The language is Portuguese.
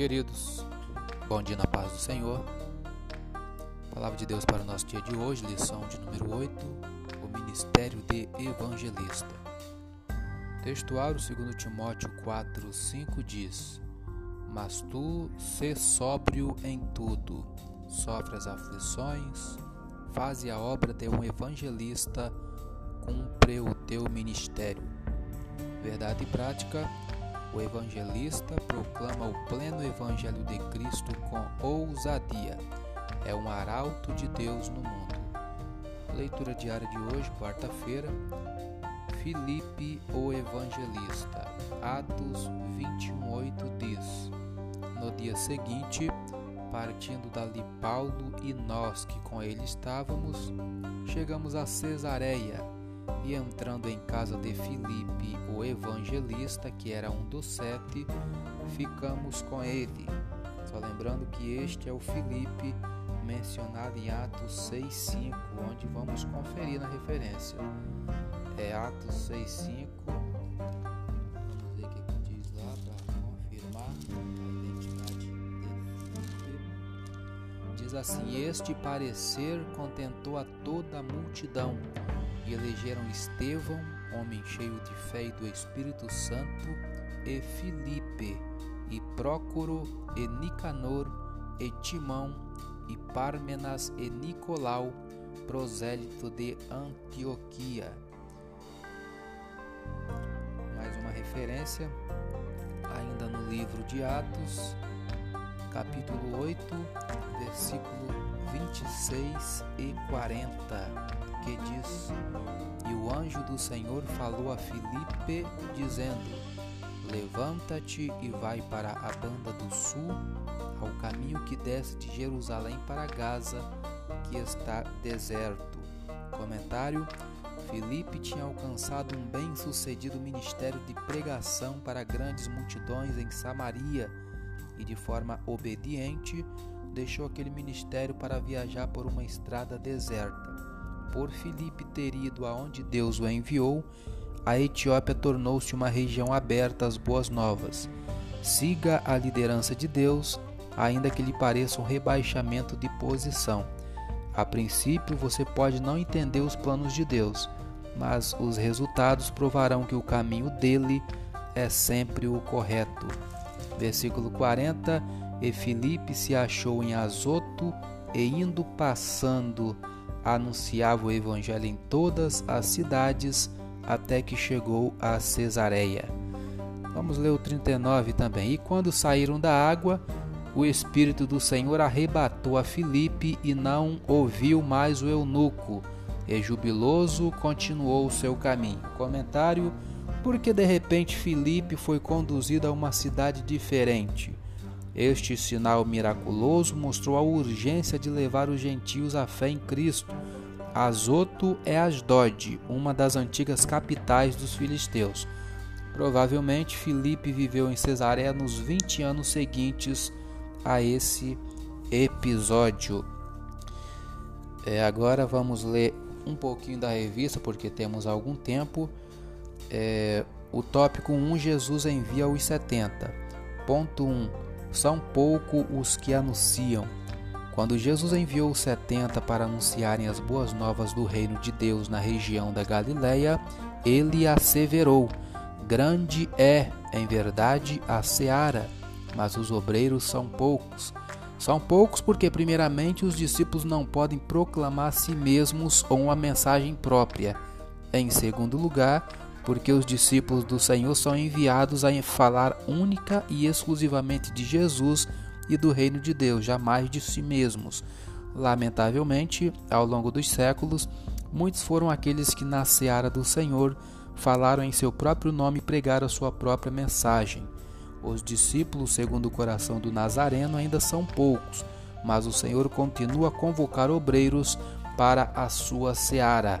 Queridos, bom dia na paz do Senhor. Palavra de Deus para o nosso dia de hoje, lição de número 8, o ministério de evangelista. Textuário 2 Timóteo 4, 5 diz: Mas tu sê sóbrio em tudo, sofre as aflições, faze a obra de um evangelista, cumpre o teu ministério. Verdade e prática o evangelista proclama o pleno evangelho de Cristo com ousadia. É um arauto de Deus no mundo. Leitura diária de hoje, quarta-feira. Filipe, o evangelista. Atos 21:8 diz: No dia seguinte, partindo dali Paulo e nós que com ele estávamos, chegamos a Cesareia e entrando em casa de Filipe, o evangelista, que era um dos sete, ficamos com ele. Só lembrando que este é o Filipe mencionado em Atos 6:5, onde vamos conferir na referência. É Atos 6:5. Vamos ver o que diz lá para confirmar a identidade de Filipe. Diz assim: Este parecer contentou a toda a multidão e elegeram Estevão, homem cheio de fé e do Espírito Santo, e Filipe, e Prócoro, e Nicanor, e Timão, e Pármenas, e Nicolau, prosélito de Antioquia. Mais uma referência, ainda no livro de Atos, capítulo 8, versículo 26 e 40 que diz: E o anjo do Senhor falou a Filipe, dizendo: Levanta-te e vai para a banda do sul, ao caminho que desce de Jerusalém para Gaza, que está deserto. Comentário: Filipe tinha alcançado um bem-sucedido ministério de pregação para grandes multidões em Samaria e, de forma obediente, deixou aquele ministério para viajar por uma estrada deserta por Filipe ter ido aonde Deus o enviou, a Etiópia tornou-se uma região aberta às boas novas. Siga a liderança de Deus, ainda que lhe pareça um rebaixamento de posição. A princípio, você pode não entender os planos de Deus, mas os resultados provarão que o caminho dele é sempre o correto. Versículo 40: E Filipe se achou em Azoto, e indo passando anunciava o evangelho em todas as cidades até que chegou a Cesareia. Vamos ler o 39 também. E quando saíram da água, o Espírito do Senhor arrebatou a Filipe e não ouviu mais o eunuco. E jubiloso continuou o seu caminho. Comentário: porque de repente Filipe foi conduzido a uma cidade diferente. Este sinal miraculoso mostrou a urgência de levar os gentios à fé em Cristo. Azoto é Asdod, uma das antigas capitais dos filisteus. Provavelmente Filipe viveu em Cesareia nos 20 anos seguintes a esse episódio. É, agora vamos ler um pouquinho da revista, porque temos algum tempo. É, o tópico 1: Jesus envia os 70. Ponto 1 são pouco os que anunciam. Quando Jesus enviou os setenta para anunciarem as boas novas do reino de Deus na região da Galiléia, ele asseverou: Grande é, em verdade, a seara, mas os obreiros são poucos. São poucos porque, primeiramente, os discípulos não podem proclamar a si mesmos ou uma mensagem própria. Em segundo lugar, porque os discípulos do Senhor são enviados a falar única e exclusivamente de Jesus e do reino de Deus, jamais de si mesmos. Lamentavelmente, ao longo dos séculos, muitos foram aqueles que na seara do Senhor falaram em seu próprio nome e pregaram a sua própria mensagem. Os discípulos, segundo o coração do Nazareno, ainda são poucos, mas o Senhor continua a convocar obreiros para a sua seara.